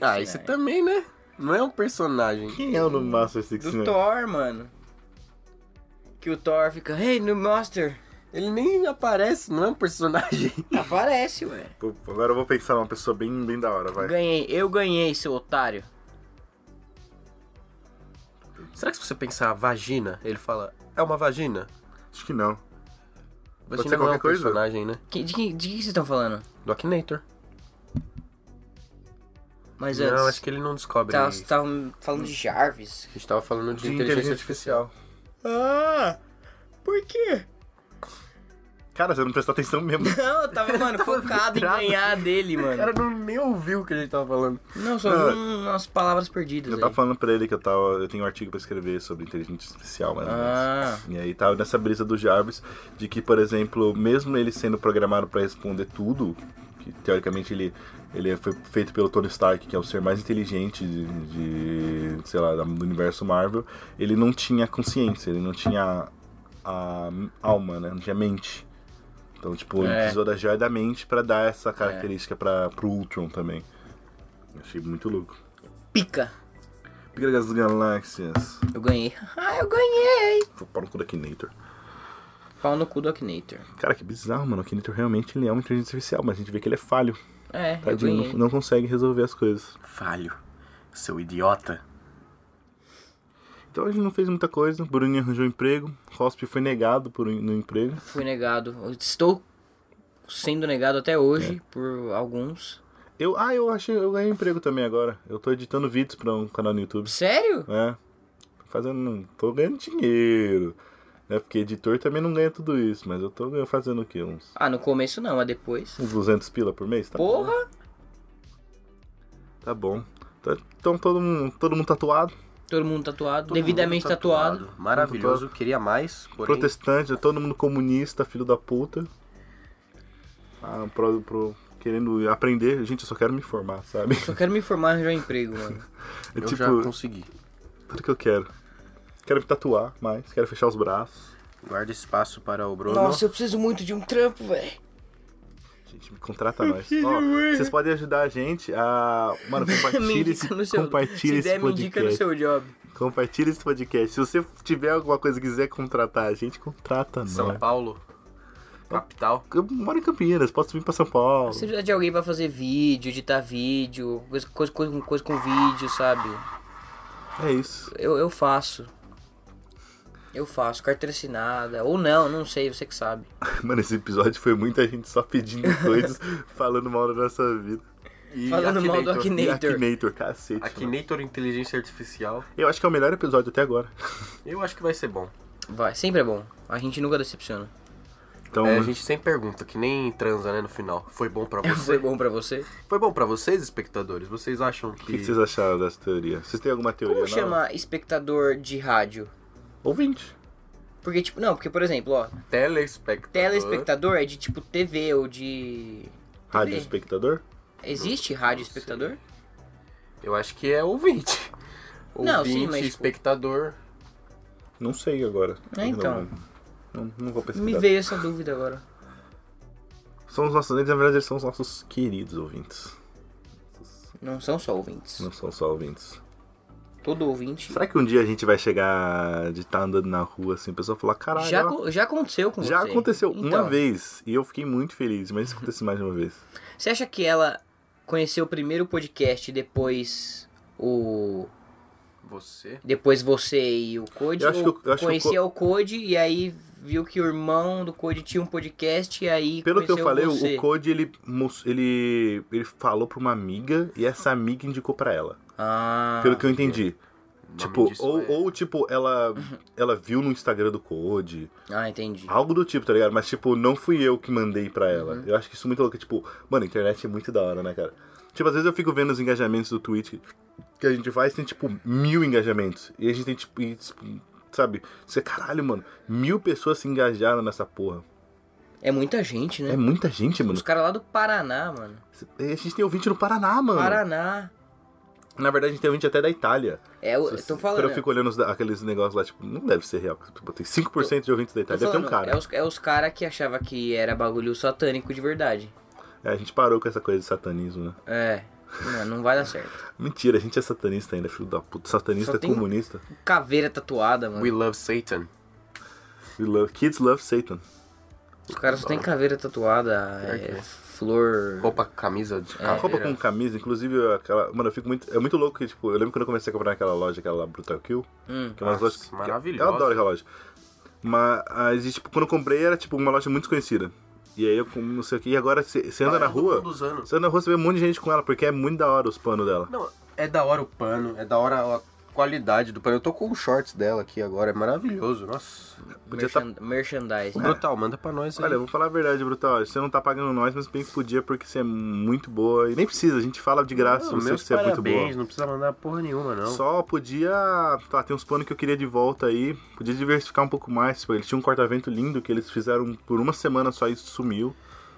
Ah, isso 69. também, né? Não é um personagem. Quem é o no Master Six? Do? Thor, mano. Que o Thor fica, hey, no Master. Ele nem aparece, não é um personagem. Aparece, ué. Pô, Agora eu vou pensar numa pessoa bem, bem da hora, vai. Ganhei, eu ganhei, seu otário. Será que se você pensar vagina, ele fala, é uma vagina? Acho que não. Vagina ser não é um qualquer coisa? personagem, né? Que- de, que, de que vocês estão falando? Do Akinator. Mas antes, Não, acho que ele não descobre. tava- A vocês estavam falando de Jarvis. gente tava falando de, De inteligência, artificial. Ah, por quê? Cara, você não prestou atenção mesmo. Não, eu tava, mano, focado em ganhar dele, O mano. cara não nem ouviu o que a gente tava falando. Não, só Não. vi um- umas palavras perdidas Eu aí. tava falando pra ele que eu tava. Eu tenho um artigo pra escrever sobre inteligência artificial, menos. Ah, E aí tava nessa brisa do Jarvis, de que, por exemplo, mesmo ele sendo programado pra responder tudo, que teoricamente ele, ele foi feito pelo Tony Stark, que é o ser mais inteligente de, de, sei lá, do universo Marvel, ele não tinha consciência, ele não tinha a alma, né? Não tinha mente. Então, tipo, ele É. precisou da joia da mente pra dar essa característica pra, pro Ultron também. Achei muito louco. pica. Pica das galáxias. Eu ganhei. Ah, eu ganhei. Vou para no cu da Akinator. Pau no cu do Akinator. Cara, que bizarro, mano. O Akinator realmente ele é uma inteligência artificial, mas a gente vê que ele é falho. É, eu Tadinho, ganhei. não, não consegue resolver as coisas. Falho. Seu idiota. Então a gente não fez muita coisa. Bruninho arranjou emprego. Rosp foi negado por, no emprego. Fui negado. Eu Estou sendo negado até hoje por alguns. Eu, ah, eu achei, eu ganhei emprego também agora. Eu tô editando vídeos pra um canal no YouTube. Sério? É. Fazendo. Tô ganhando dinheiro. Né? Porque editor também não ganha tudo isso. Mas eu tô fazendo o quê? Uns, Ah, no começo não, mas depois. uns 200 pila por mês? Tá bom. Porra! Tá bom. Tá- Então todo mundo, todo mundo tatuado. Todo mundo tatuado, Todo devidamente mundo tatuado. Maravilhoso, queria mais, porém... Protestante, todo mundo comunista, filho da puta. Ah, pro, pro- querendo aprender. Gente, eu só quero me formar, sabe? Só quero me formar e arranjar emprego, mano. É Eu tipo, já consegui. tudo que eu quero. Quero me tatuar mais, quero fechar os braços. Guarda espaço para o Bruno. Nossa, eu preciso muito de um trampo, velho. Gente, me contrata nós. Ó, vocês podem ajudar a gente a. Mano, Me compartilha esse, seu. compartilha Se esse der, me indica no podcast. seu job. Compartilha esse podcast. Se você tiver alguma coisa e quiser contratar a gente, contrata São nós. Paulo, capital. Eu moro em Campinas, posso vir pra São Paulo. Se precisar de alguém pra fazer vídeo, editar vídeo, coisa, coisa, coisa, coisa com vídeo, sabe? É isso. Eu, eu faço. Eu faço carteira assinada. Ou não, não sei, você que sabe. Mano, esse episódio foi muita gente só pedindo coisas, falando mal da nossa vida. E Falando mal do Akinator. E Akinator. Akinator, cacete. mano. Akinator Inteligência Artificial. Eu acho que é o melhor episódio até agora. Eu acho que vai ser bom. Vai, sempre é bom. A gente nunca decepciona. Então, É, a gente sempre pergunta, que nem transa, né, no final. Foi bom pra você? Foi bom pra você? Foi bom pra vocês, espectadores? Vocês acham que... o que, que vocês acharam dessa teoria? Vocês têm alguma teoria? Como nova? chama espectador de rádio? Ouvinte. Porque, tipo, não, porque, por exemplo, ó, Telespectador. telespectador é de tipo TV ou de. Rádio TV. espectador? Existe rádio espectador? Eu acho que é ouvinte. Não, ouvinte, sim, mas, tipo- espectador. Não sei agora. É, então. Não, não, não vou pesquisar. Me veio essa dúvida agora. São os nossos, eles, na verdade, eles são os nossos queridos ouvintes. Não são só ouvintes. Não são só ouvintes. Todo ouvinte. Será que um dia a gente vai chegar de estar andando na rua assim, a pessoa falar, caralho, Já, co- já aconteceu com já você. aconteceu uma Então, vez e eu fiquei muito feliz. Mas se acontece mais de uma vez. Você acha que ela conheceu o primeiro podcast e depois o. Você? Depois você e o Code? Eu acho que o- eu acho que o conhecia o Code e aí viu que o irmão do Code tinha um podcast e aí. Pelo que eu falei, o- você. o Code ele, ele, ele falou pra uma amiga e essa amiga indicou pra ela. Ah. Pelo que eu entendi. Tipo, ou, é- ou tipo, ela, ela viu no Instagram do Code, Ah, entendi. algo do tipo, tá ligado? Mas, tipo, não fui eu que mandei pra ela. Uhum. Eu acho que isso é muito louco. Tipo, mano, a internet é muito da hora, né, cara? Tipo, às vezes eu fico vendo os engajamentos do Twitch que a gente faz, tem, tipo, mil engajamentos. E a gente tem, tipo, e, tipo, sabe? Você, caralho, mano, mil pessoas se engajaram nessa porra. É muita gente, né? É muita gente, mano. Os caras lá do Paraná, mano. A gente tem ouvinte no Paraná, mano. Paraná. Na verdade, a gente tem ouvinte até da Itália. É, eu, Se- tô Quando falando. eu fico olhando os- aqueles negócios lá, tipo, não deve ser real. Tipo, tem 5% de ouvintes da tô Itália. Deve ter um falando, cara. É os, é os caras que achavam que era bagulho satânico de verdade. É, a gente parou com essa coisa de satanismo, né? É. Não, não vai dar certo. Mentira, a gente é satanista ainda, filho da puta. Satanista Só tem- comunista. Caveira tatuada, mano. We love Satan. We love, kids love Satan. Os caras só tem caveira tatuada, é, flor. Roupa, camisa de caveira. roupa com camisa, inclusive aquela. Mano, eu fico muito. É muito louco que, tipo, eu lembro quando eu comecei a comprar naquela loja, aquela Brutal Kill. Hum. Que é uma Nossa, loja que- maravilhosa. Eu adoro aquela loja. Mas, e, tipo, quando eu comprei era, tipo, uma loja muito desconhecida. E aí eu com- não sei o que, e agora você anda Ah, na é do rua. Você anda na rua, você vê um monte de gente com ela, porque é muito da hora os panos dela. Não, é da hora o pano, é da hora a qualidade do pano. Eu tô com os shorts dela aqui agora, é maravilhoso. Nossa. Podia tá- Merchan- Merchandise. O Brutal, manda pra nós aí. Olha, eu vou falar a verdade, Brutal. Você não tá pagando nós, mas bem que podia, porque você é muito boa. E nem precisa, a gente fala de graça Não, você, meus você é muito parabéns, boa. não precisa mandar porra nenhuma, não. Só podia. Tá, tem uns panos que eu queria de volta aí. Podia diversificar um pouco mais. Tipo, eles tinham um corta-vento lindo que eles fizeram por uma semana só e sumiu.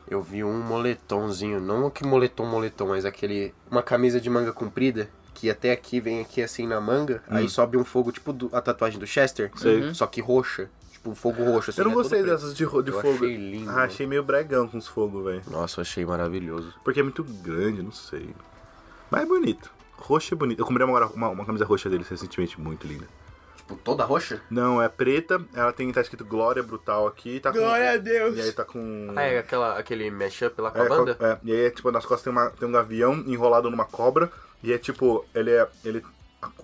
Eu vi um moletomzinho, não que moletom, moletom, mas aquele. Uma camisa de manga comprida, que até aqui vem aqui assim na manga, aí sobe um fogo, tipo do- a tatuagem do Chester, Hum. Sei. só que roxa. Tipo, um fogo roxo. Assim, eu não é todo gostei preto. dessas de, de Eu fogo. achei lindo, Ah, achei meio bregão com os fogos, velho. Nossa, eu achei maravilhoso. Porque é muito grande, não sei. Mas é bonito. Roxo é bonito. Eu comprei agora uma, uma camisa roxa deles recentemente, muito linda. Tipo, toda roxa? Não, é preta. Ela tem, tá escrito Glória Brutal aqui. Tá com, Glória a Deus! E aí tá com. Ah, é aquela, aquele mashup lá com É, a banda? co- é, e aí, tipo, nas costas tem, uma, tem um gavião enrolado numa cobra. E é tipo, ele é. Ele,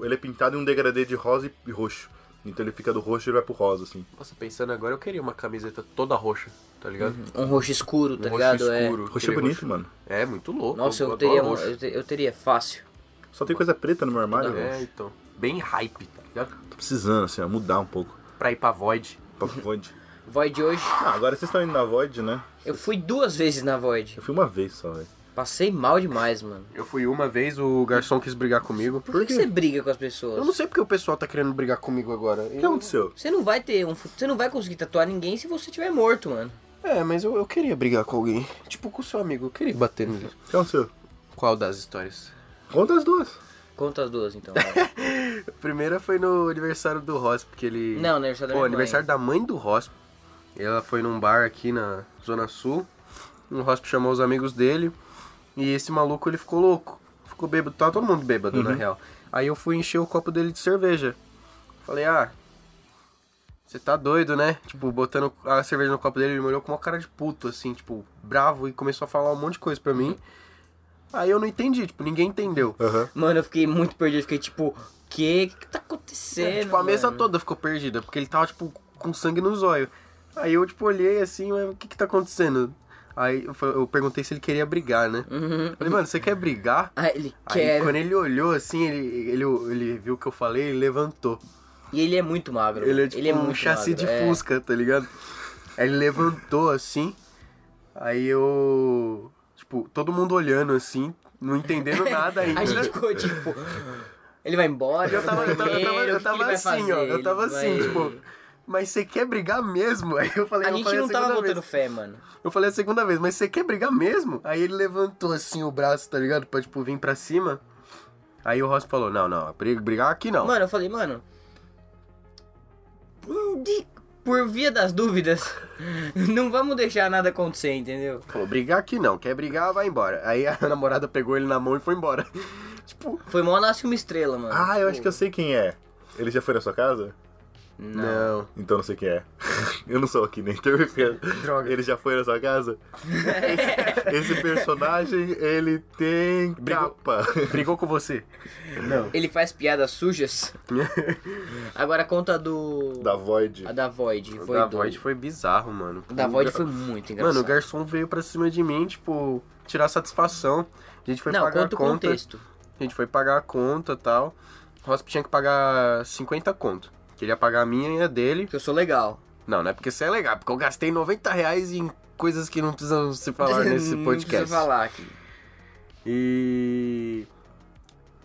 ele é pintado em um degradê de rosa e, e roxo. Então ele fica do roxo e ele vai pro rosa, assim. Nossa, pensando agora, eu queria uma camiseta toda roxa, tá ligado? Um roxo escuro, tá Um ligado? roxo É. escuro. Roxo é bonito, roxo- mano. É, muito louco. Nossa, eu, adoro teria, um- roxo. eu, te- eu teria fácil. Só tem coisa preta no meu armário, velho. É, então. Bem hype, tá ligado? Tô precisando, assim, ó, mudar um pouco. Pra ir pra Void. Pra Void. Void hoje. Ah, agora vocês estão indo na Void, né? Eu fui duas vezes na Void. Eu fui uma vez só, velho. Passei mal demais, mano. Eu fui uma vez, o garçom quis brigar comigo. Por que, que você briga com as pessoas? Eu não sei porque o pessoal tá querendo brigar comigo agora. O que aconteceu? Você não vai ter um. fu- Você não vai conseguir tatuar ninguém se você tiver morto, mano. É, mas eu, eu queria brigar com alguém. Tipo, com o seu amigo. Eu queria bater nele. O que aconteceu? Qual das histórias? Conta as duas. Conta as duas, então. vai. A primeira foi no aniversário do Ross, porque ele. não, aniversário da Pô, minha aniversário da mãe do Ross. Ela foi num bar aqui na Zona Sul. O Ross chamou os amigos dele. E esse maluco ele ficou louco. Ficou bêbado. Tava todo mundo bêbado, na real. Aí eu fui encher o copo dele de cerveja. Falei, ah. Você tá doido, né? Tipo, botando a cerveja no copo dele, ele me olhou com uma cara de puto, assim, tipo, bravo, e começou a falar um monte de coisa pra mim. Aí eu não entendi, tipo, ninguém entendeu. Aham. Mano, eu fiquei muito perdido. Fiquei tipo, que? O que, que tá acontecendo? acontecendo? tipo, a mesa mano? toda ficou perdida, porque ele tava, tipo, com sangue nos olhos. Aí eu, tipo, olhei assim, mas o que que tá acontecendo? Aí eu, perguntei se ele queria brigar, né? Uhum. Falei, mano, você quer brigar? Ah, ele Aí quer. quando ele olhou assim, ele, ele, ele viu o que eu falei, ele levantou. E ele é muito magro. Ele é tipo um muito chassi magro, de é. fusca, tá ligado? Aí ele levantou assim, aí eu. Tipo, todo mundo olhando assim, não entendendo nada ainda. A gente ficou tipo. Ele vai embora. Eu tava, eu tava, eu eu ele assim, ó. Eu Ele tava assim, vai- tipo. Mas você quer brigar mesmo? Aí eu falei, A eu gente falei não tava segunda botando vez. fé, mano. Eu falei a segunda vez, mas você quer brigar mesmo? Aí ele levantou assim o braço, tá ligado? Pra, tipo, vir pra cima. Aí o Ross falou, não, não, brig- brigar aqui não. Mano, eu falei, mano. de- Por via das dúvidas, não vamos deixar nada acontecer, entendeu? Falou, brigar aqui não, quer brigar, vai embora. Aí a namorada pegou ele na mão e foi embora. tipo, Foi mó nasce uma estrela, mano. Ah, eu acho que eu sei quem é. Ele já foi na sua casa? Não. Então não sei quem é. Eu não sou aqui nem Droga. Ele já foi na sua casa? Esse, esse personagem, ele tem Brigou. capa. Brigou com você? Não. Ele faz piadas sujas. Agora conta do. Da Void. A da Void. O Foi da do... Void foi bizarro, mano. O da O Void gar- foi muito engraçado. Mano, o garçom veio pra cima de mim, tipo, tirar satisfação. A gente foi Não, pagar conta a o conta. contexto. A gente foi pagar a conta e tal. O Rosp tinha que pagar 50 conto. Queria pagar a minha e a dele. Que eu sou legal. Não, não é porque você é legal, porque eu gastei 90 reais em coisas que não precisam se falar nesse Não podcast. precisa falar aqui. E.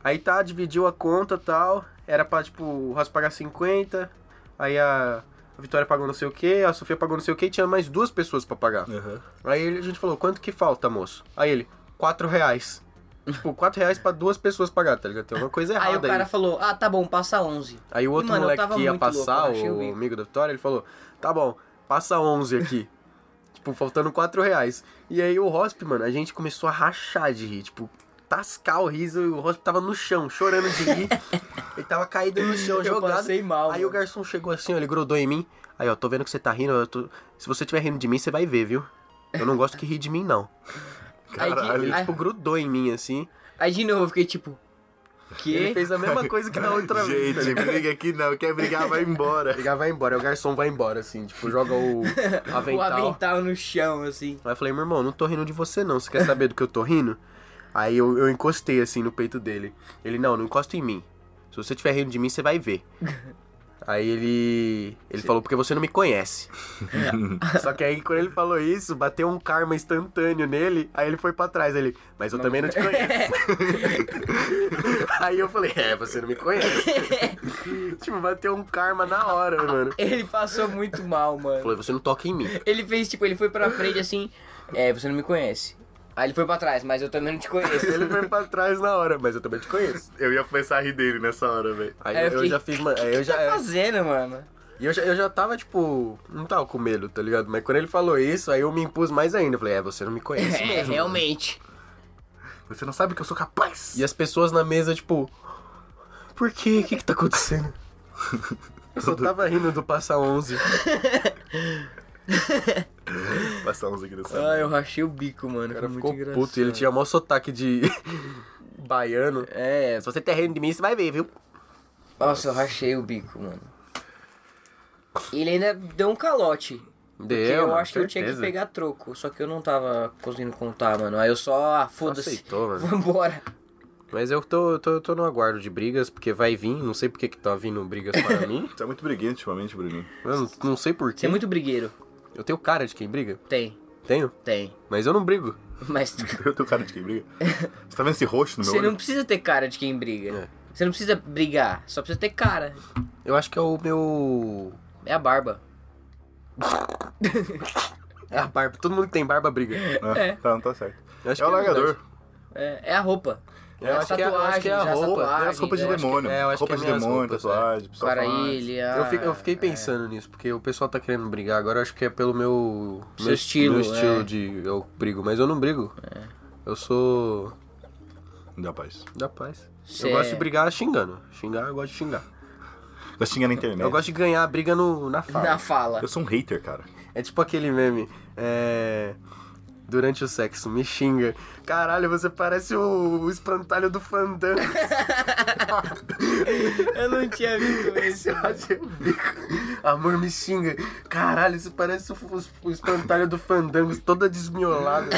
Aí tá, dividiu a conta e tal. Era pra, tipo, o Ross pagar 50. Aí a, a Vitória pagou não sei o que, a Sofia pagou não sei o que, e tinha mais duas pessoas pra pagar. Aham. Aí a gente falou, quanto que falta, moço? Aí ele, 4 reais. Tipo, 4 reais pra duas pessoas pagar, tá ligado? Tem alguma coisa errada Aí aí. o cara falou, ah, tá bom, passa 11. Aí o outro E, mano, moleque que ia louco, passar, achei o o amigo da Vitória, ele falou, tá bom, passa 11 aqui. tipo, faltando 4 reais. E aí o Hosp, mano, a gente começou a rachar de rir, tipo, tascar o riso, e o Hosp tava no chão, chorando de rir. ele tava caído no chão, Eu jogado. passei mal, Aí mano. o garçom chegou assim, ó, ele grudou em mim. Aí, ó, tô vendo que você tá rindo, tô- se você tiver rindo de mim, você vai ver, viu? Eu não gosto que ri de mim, não. Aí, de- Caralho. Ele, aí- tipo, grudou em mim, assim. aí de novo eu fiquei tipo, que? Ele fez a mesma coisa que na outra vez. tá Gente, briga aqui não. Quer brigar, vai embora. Ligar vai embora, o garçom vai embora, assim, tipo, joga o O avental. avental no chão, assim. Aí eu falei, meu irmão, não tô rindo de você não, você quer saber do que eu tô rindo? Aí eu, eu encostei assim no peito dele. Ele, não, não encosta em mim. Se você estiver rindo de mim, você vai ver. Aí ele. Ele falou, porque você não me conhece. Só que aí quando ele falou isso, bateu um karma instantâneo nele, aí ele foi pra trás. Ele, mas eu também não te conheço. aí eu falei, é, você não me conhece. tipo, bateu um karma na hora, mano. Ele passou muito mal, mano. Falou, você não toca em mim. Ele fez, tipo, ele foi pra frente assim, é, você não me conhece. Aí ele foi pra trás, mas eu também não te conheço. Ele foi pra trás na hora, mas eu também te conheço. Eu ia começar a rir dele nessa hora, velho. Aí Aí eu eu, fiquei, já fiz, mano. Aí eu O que tá já. fazendo, mano? E eu já, eu já tava, tipo, não tava com medo, tá ligado? Mas quando ele falou isso, aí eu me impus mais ainda. Eu falei, é, você não me conhece É, mesmo. realmente. Você não sabe que eu sou capaz. E as pessoas na mesa, tipo, por quê? O que que tá acontecendo? Eu só tava rindo do Passa 11. Passar uns aqui dessa. Ah, eu rachei o bico, mano. O cara Foi ficou muito puto ele tinha maior sotaque de baiano. É, Se você tá rindo de mim, você vai ver, viu? nossa, eu rachei o bico, mano. Ele ainda deu um calote. Porque Deu, eu mano, acho que eu tinha que certeza. pegar troco. Só que eu não tava conseguindo contar, mano. Aí eu só, ah, foda-se. aceitou, mano. Vambora. Mas eu tô, eu tô, eu tô no aguardo de brigas, porque vai vir, não sei por que que tá vindo brigas para mim. Você é muito briguento ultimamente, Bruninho. Eu não, não sei por Você é muito brigueiro. Eu tenho cara de quem briga? Tem, Tenho. tem. Mas eu não brigo. Mas Eu tenho cara de quem briga. Você tá vendo esse roxo no meu você olho? não precisa ter cara de quem briga. É. Você não precisa brigar, só precisa ter cara. Eu acho que é o meu. É a barba. É a barba. Todo mundo que tem barba briga. É. Tá, não tá certo. Eu acho É o que largador. verdade. É, é a roupa. Eu acho que é- eu acho que é a as roupa, é as É as roupas de tatuagens, demônio. é, eu acho que roupas é de minhas demônio, roupas, tatuagem, pessoal Para ilha. Eu, fiquei, eu fiquei pensando nisso, porque o pessoal tá querendo brigar. Agora eu acho que é pelo meu. Seu meu, estilo, Meu estilo é. de. Eu brigo, mas eu não brigo. Eu sou. Da paz. da paz. Cê Eu gosto é- de brigar xingando. Xingar, eu gosto de xingar. Eu xinga na internet. Eu gosto de ganhar a briga no, na fala. Na fala. Eu sou um hater, cara. É tipo aquele meme. É. Durante o sexo, me xinga. Caralho, você parece o, o espantalho do fandango. Eu não tinha visto esse. Esse racha o bico. Amor me xinga. Caralho, isso parece o, o, o espantalho do Fandangos toda desmiolada.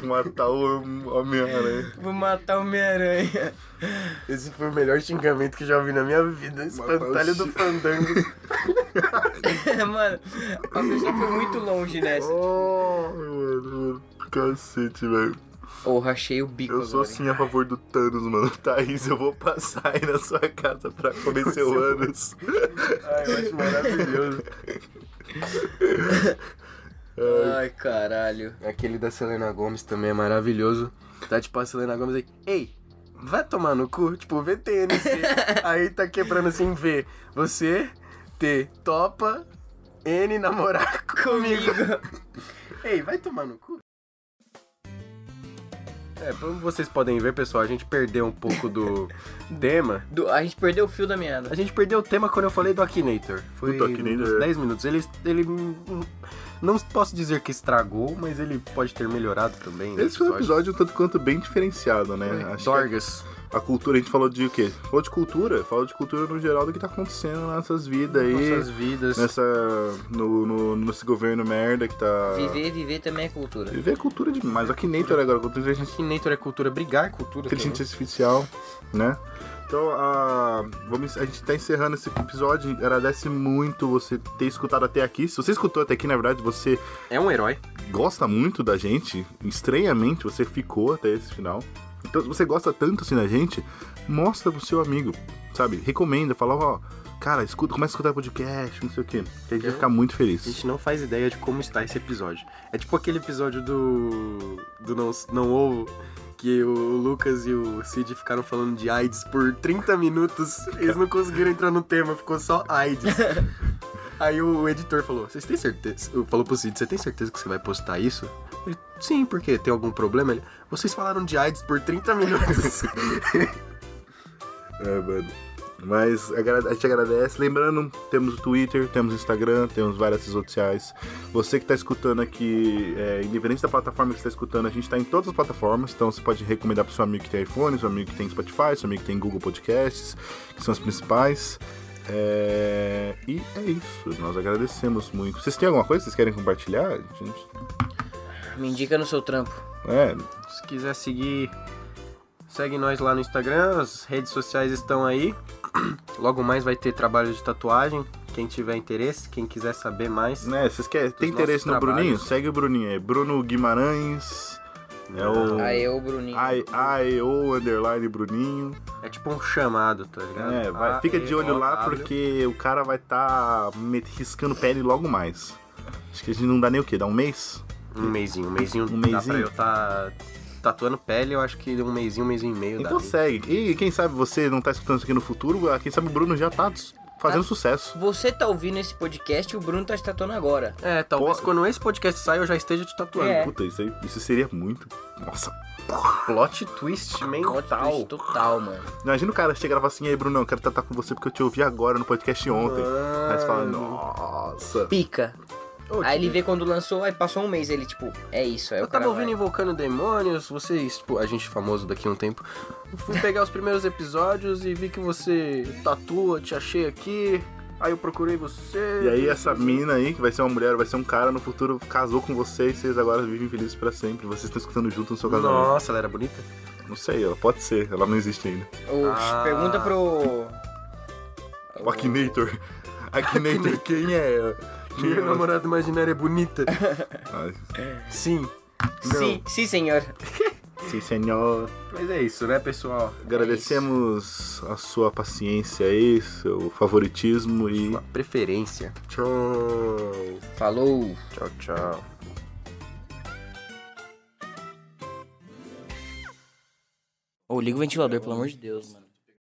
Vou matar o Homem-Aranha. Vou matar o Homem-Aranha. Esse foi o melhor xingamento que eu já ouvi na minha vida. Espantalho do Fandangos. mano, a pessoa foi muito longe nessa. Oh, mano, mano. Cacete, velho. Ô, rachei o bico Eu sou agora. sim a favor do Thanos, mano. Thaís, eu vou passar aí na sua casa pra comer seu ânus. Ai, eu acho maravilhoso. Ai, caralho. Aquele da Selena Gomes também é maravilhoso. Tá tipo a Selena Gomes aí, ei, vai tomar no cu, tipo VTNC. aí tá quebrando assim, V. Você T topa N namorar comigo. ei, vai tomar no cu. É, como vocês podem ver, pessoal, a gente perdeu um pouco do tema. Do- a gente perdeu o fio da meada. A gente perdeu o tema quando eu falei do Akinator. Foi Do Akinator, uns é. 10 minutos. Ele, ele não posso dizer que estragou, mas ele pode ter melhorado também. né, Esse foi um episódio tanto quanto bem diferenciado, né? É, que Dorgas. A cultura, a gente falou de o quê? Falou de cultura, falou de cultura no geral do que tá acontecendo nessas vidas aí. Nossas vidas. Nessa. No, no, nesse governo merda que tá. Viver, viver também é cultura. Viver é cultura demais. O Akinator agora, cultura inteligente Akinator é cultura, brigar é cultura. inteligência artificial, né? Então, a, vamos, a gente tá encerrando esse episódio. Agradece muito você ter escutado até aqui. Se você escutou até aqui, na verdade, você É um herói. gosta muito da gente. Estranhamente, você ficou até esse final. Então, se você gosta tanto assim da gente, mostra pro seu amigo, sabe? Recomenda, fala, ó, cara, escuta, começa a escutar podcast, não sei o quê. Que a gente vai ficar muito A feliz. gente não faz ideia de como está esse episódio. É tipo aquele episódio do. do Não, não Ovo. Que o Lucas e o Cid ficaram falando de AIDS por 30 minutos. Eles não conseguiram entrar no tema, ficou só AIDS. Aí o editor falou: Vocês têm certeza? Falou pro Cid: Você tem certeza que você vai postar isso? Ele, Sim, por quê? Tem algum problema? Ele, Vocês falaram de AIDS por 30 minutos. É, mano. Mas a gente agradece. Lembrando, temos o Twitter, temos o Instagram, temos várias redes sociais. Você que está escutando aqui, é, independente da plataforma que está escutando, a gente está em todas as plataformas. Então você pode recomendar para seu amigo que tem iPhone, seu amigo que tem Spotify, seu amigo que tem Google Podcasts, que são as principais. É, E é isso. Nós agradecemos muito. Vocês têm alguma coisa que vocês querem compartilhar? Gente? Me indica no seu trampo. É, Se quiser seguir, segue nós lá no Instagram, as redes sociais estão aí. Logo mais vai ter trabalho de tatuagem. Quem tiver interesse, quem quiser saber mais. né? Vocês querem, tem interesse no trabalhos. Bruninho? Segue o Bruninho aí. Bruno Guimarães. É o. Aí eu, Bruninho. I, I, O, underline Bruninho. É tipo um chamado, tá ligado? É, vai, fica de olho lá porque o cara vai estar tá riscando pele logo mais. Acho que a gente não dá nem o quê? Dá um mês? Um mêsinho, um mêsinho. Um Dá mêsinho? pra eu tá tatuando pele, eu acho que um mêsinho, um mêsinho e meio dá. Então segue. E quem sabe você não tá escutando isso aqui no futuro, ah, quem sabe o Bruno já tá fazendo Tá. sucesso. Você tá ouvindo esse podcast e o Bruno tá te tatuando agora. É, talvez Pô. quando esse podcast sair eu já esteja te tatuando. É. Puta, isso, aí, isso seria muito. Nossa. Plot twist Plot mental. twist total, mano. Imagina o cara chegar e falar assim: Ei, Bruno, eu quero tratar com você porque eu te ouvi agora no podcast ontem. Aí você fala: Nossa. Pica. Ô, Aí ele vê quando lançou, aí passou um mês, ele tipo, é isso. Aí Eu o cara tava ouvindo vai. Invocando Demônios, vocês, tipo, a gente famoso daqui a um tempo. Fui pegar os primeiros episódios e vi que você tatua, te achei aqui. Aí eu procurei você. E aí essa mina aí, que vai ser uma mulher, vai ser um cara, no futuro casou com você e vocês agora vivem felizes pra sempre. Vocês estão escutando junto no seu casamento. Nossa, ela era bonita? Não sei, ela pode ser, ela não existe ainda. Ô, Ah. Pergunta pro. O Akinator. Akinator, quem é? Quem Minha namorada imaginária é bonita. Ai, Sim. Sim, sim, senhor. Sim, senhor. Mas é isso, né, pessoal? Agradecemos a sua paciência aí, seu favoritismo e Uma preferência. tchau. Falou. Tchau, tchau. Ô, liga o ventilador, pelo amor de Deus, mano.